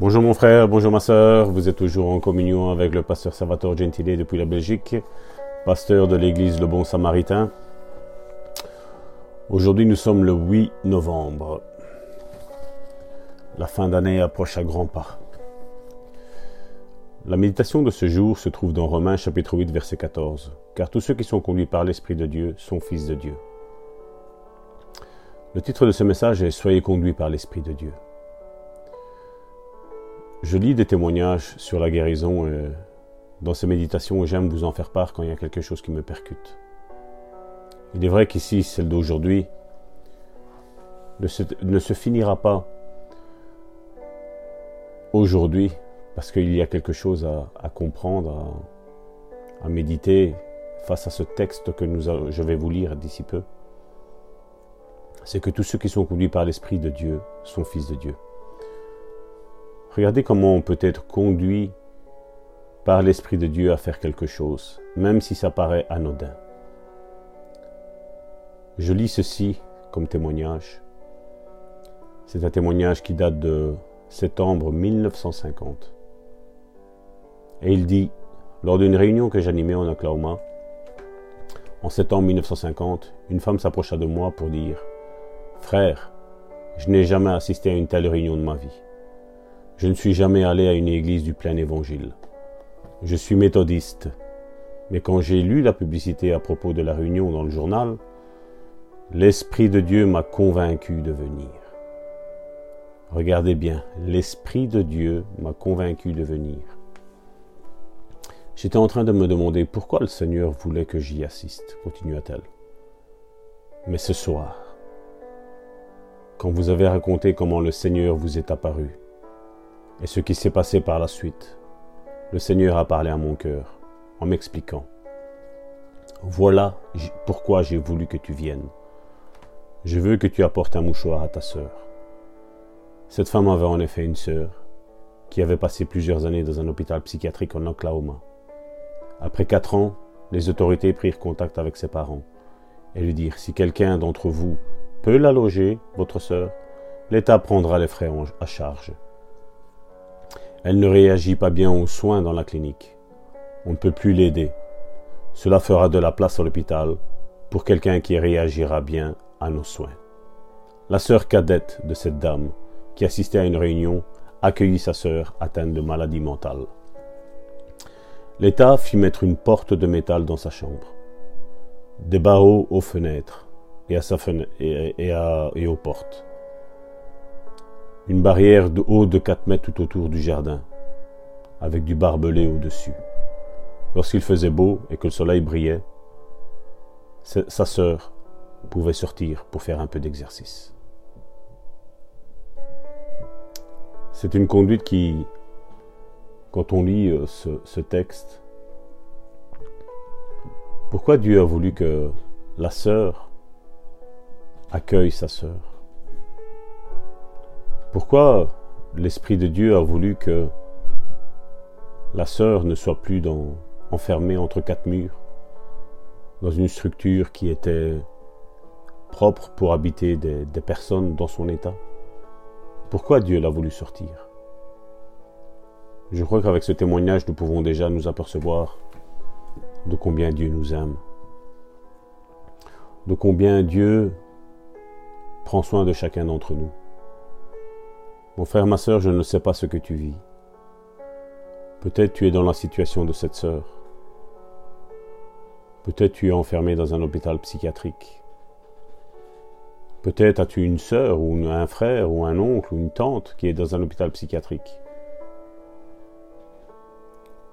Bonjour mon frère, bonjour ma soeur, vous êtes toujours en communion avec le pasteur Salvatore Gentile depuis la Belgique, pasteur de l'église Le Bon Samaritain. Aujourd'hui nous sommes le 8 novembre. La fin d'année approche à grands pas. La méditation de ce jour se trouve dans Romains chapitre 8 verset 14. Car tous ceux qui sont conduits par l'Esprit de Dieu sont fils de Dieu. Le titre de ce message est Soyez conduits par l'Esprit de Dieu. Je lis des témoignages sur la guérison et dans ces méditations, j'aime vous en faire part quand il y a quelque chose qui me percute. Il est vrai qu'ici, celle d'aujourd'hui ne se, finira pas aujourd'hui parce qu'il y a quelque chose à, comprendre, à, méditer face à ce texte que je vais vous lire d'ici peu. C'est que tous ceux qui sont conduits par l'Esprit de Dieu sont fils de Dieu. Regardez comment on peut être conduit par l'Esprit de Dieu à faire quelque chose, même si ça paraît anodin. Je lis ceci comme témoignage. C'est un témoignage qui date de septembre 1950. Et il dit, lors d'une réunion que j'animais en Oklahoma, en septembre 1950, une femme s'approcha de moi pour dire, Frère, je n'ai jamais assisté à une telle réunion de ma vie. Je ne suis jamais allé à une église du plein évangile. Je suis méthodiste. Mais quand j'ai lu la publicité à propos de la réunion dans le journal, l'Esprit de Dieu m'a convaincu de venir. Regardez bien, l'Esprit de Dieu m'a convaincu de venir. J'étais en train de me demander pourquoi le Seigneur voulait que j'y assiste, continua-t-elle. Mais ce soir, quand vous avez raconté comment le Seigneur vous est apparu, et ce qui s'est passé par la suite. Le Seigneur a parlé à mon cœur en m'expliquant. Voilà pourquoi j'ai voulu que tu viennes. Je veux que tu apportes un mouchoir à ta sœur. Cette femme avait en effet une sœur qui avait passé plusieurs années dans un hôpital psychiatrique en Oklahoma. Après quatre ans, les autorités prirent contact avec ses parents et lui dirent si quelqu'un d'entre vous peut la loger, votre sœur, l'État prendra les frais à charge. Elle ne réagit pas bien aux soins dans la clinique. On ne peut plus l'aider. Cela fera de la place à l'hôpital pour quelqu'un qui réagira bien à nos soins. La sœur cadette de cette dame, qui assistait à une réunion, accueillit sa sœur atteinte de maladie mentale. L'État fit mettre une porte de métal dans sa chambre, des barreaux aux fenêtres et, à sa et, et aux portes une barrière de haut de 4 mètres tout autour du jardin, avec du barbelé au-dessus. Lorsqu'il faisait beau et que le soleil brillait, sa sœur pouvait sortir pour faire un peu d'exercice. C'est une conduite qui, quand on lit euh, ce, ce texte, pourquoi Dieu a voulu que la sœur accueille sa sœur? Pourquoi l'Esprit de Dieu a voulu que la sœur ne soit plus enfermée entre quatre murs, dans une structure qui était propre pour habiter des personnes dans son état? Pourquoi Dieu l'a voulu sortir? Je crois qu'avec ce témoignage, nous pouvons déjà nous apercevoir de combien Dieu nous aime, de combien Dieu prend soin de chacun d'entre nous. Mon frère, ma sœur, je ne sais pas ce que tu vis. Peut-être tu es dans la situation de cette sœur. Peut-être tu es enfermé dans un hôpital psychiatrique. Peut-être as-tu une sœur ou un frère ou un oncle ou une tante qui est dans un hôpital psychiatrique.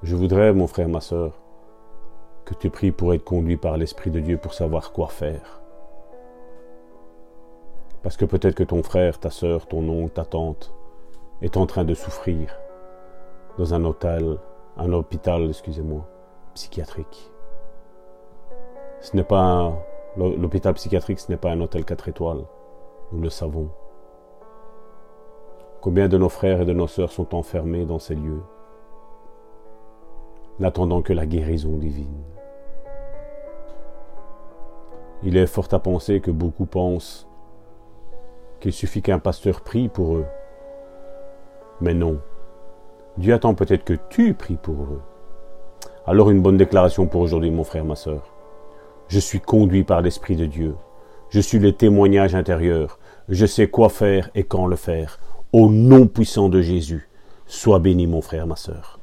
Je voudrais, mon frère, ma sœur, que tu pries pour être conduit par l'Esprit de Dieu pour savoir quoi faire. Parce que peut-être que ton frère, ta sœur, ton oncle, ta tante est en train de souffrir dans un hôtel, un hôpital, excusez-moi, psychiatrique. Ce n'est pas l'hôpital psychiatrique, ce n'est pas un hôtel 4 étoiles. Nous le savons. Combien de nos frères et de nos sœurs sont enfermés dans ces lieux, n'attendant que la guérison divine? Il est fort à penser que beaucoup pensent qu'il suffit qu'un pasteur prie pour eux. Mais non, Dieu attend peut-être que tu pries pour eux. Alors une bonne déclaration pour aujourd'hui, mon frère, ma sœur. Je suis conduit par l'Esprit de Dieu. Je suis le témoignage intérieur. Je sais quoi faire et quand le faire. Au nom puissant de Jésus, sois béni, mon frère, ma sœur.